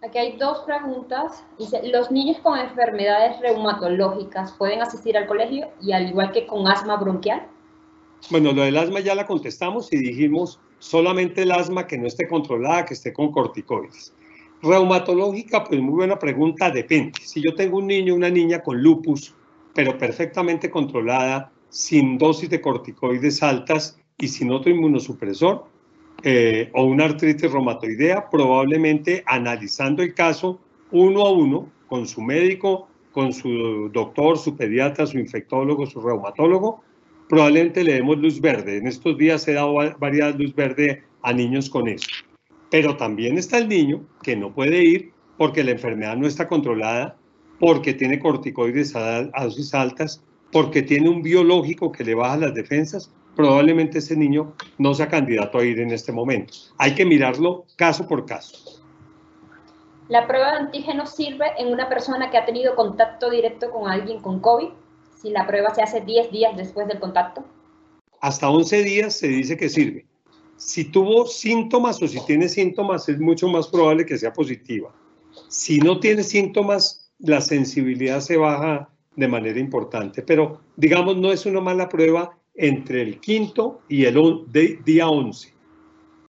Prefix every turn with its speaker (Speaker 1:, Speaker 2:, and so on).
Speaker 1: Aquí hay dos preguntas. Dice, ¿los niños con enfermedades reumatológicas pueden asistir al colegio y al igual que con asma bronquial?
Speaker 2: Bueno, lo del asma ya la contestamos y dijimos solamente el asma que no esté controlada, que esté con corticoides. Reumatológica, pues muy buena pregunta, depende. Si yo tengo un niño, una niña con lupus, pero perfectamente controlada, sin dosis de corticoides altas y sin otro inmunosupresor, eh, o una artritis reumatoidea, probablemente analizando el caso uno a uno con su médico, con su doctor, su pediatra, su infectólogo, su reumatólogo, probablemente le demos luz verde. En estos días he dado varias luz verde a niños con eso. Pero también está el niño que no puede ir porque la enfermedad no está controlada, porque tiene corticoides a dosis altas, porque tiene un biológico que le baja las defensas, probablemente ese niño no sea candidato a ir en este momento. Hay que mirarlo caso por caso.
Speaker 1: ¿La prueba de antígeno sirve en una persona que ha tenido contacto directo con alguien con COVID? Si la prueba se hace 10 días después del contacto.
Speaker 2: Hasta 11 días se dice que sirve. Si tuvo síntomas o si tiene síntomas, es mucho más probable que sea positiva. Si no tiene síntomas, la sensibilidad se baja de manera importante, pero digamos no es una mala prueba entre el quinto y el día 11.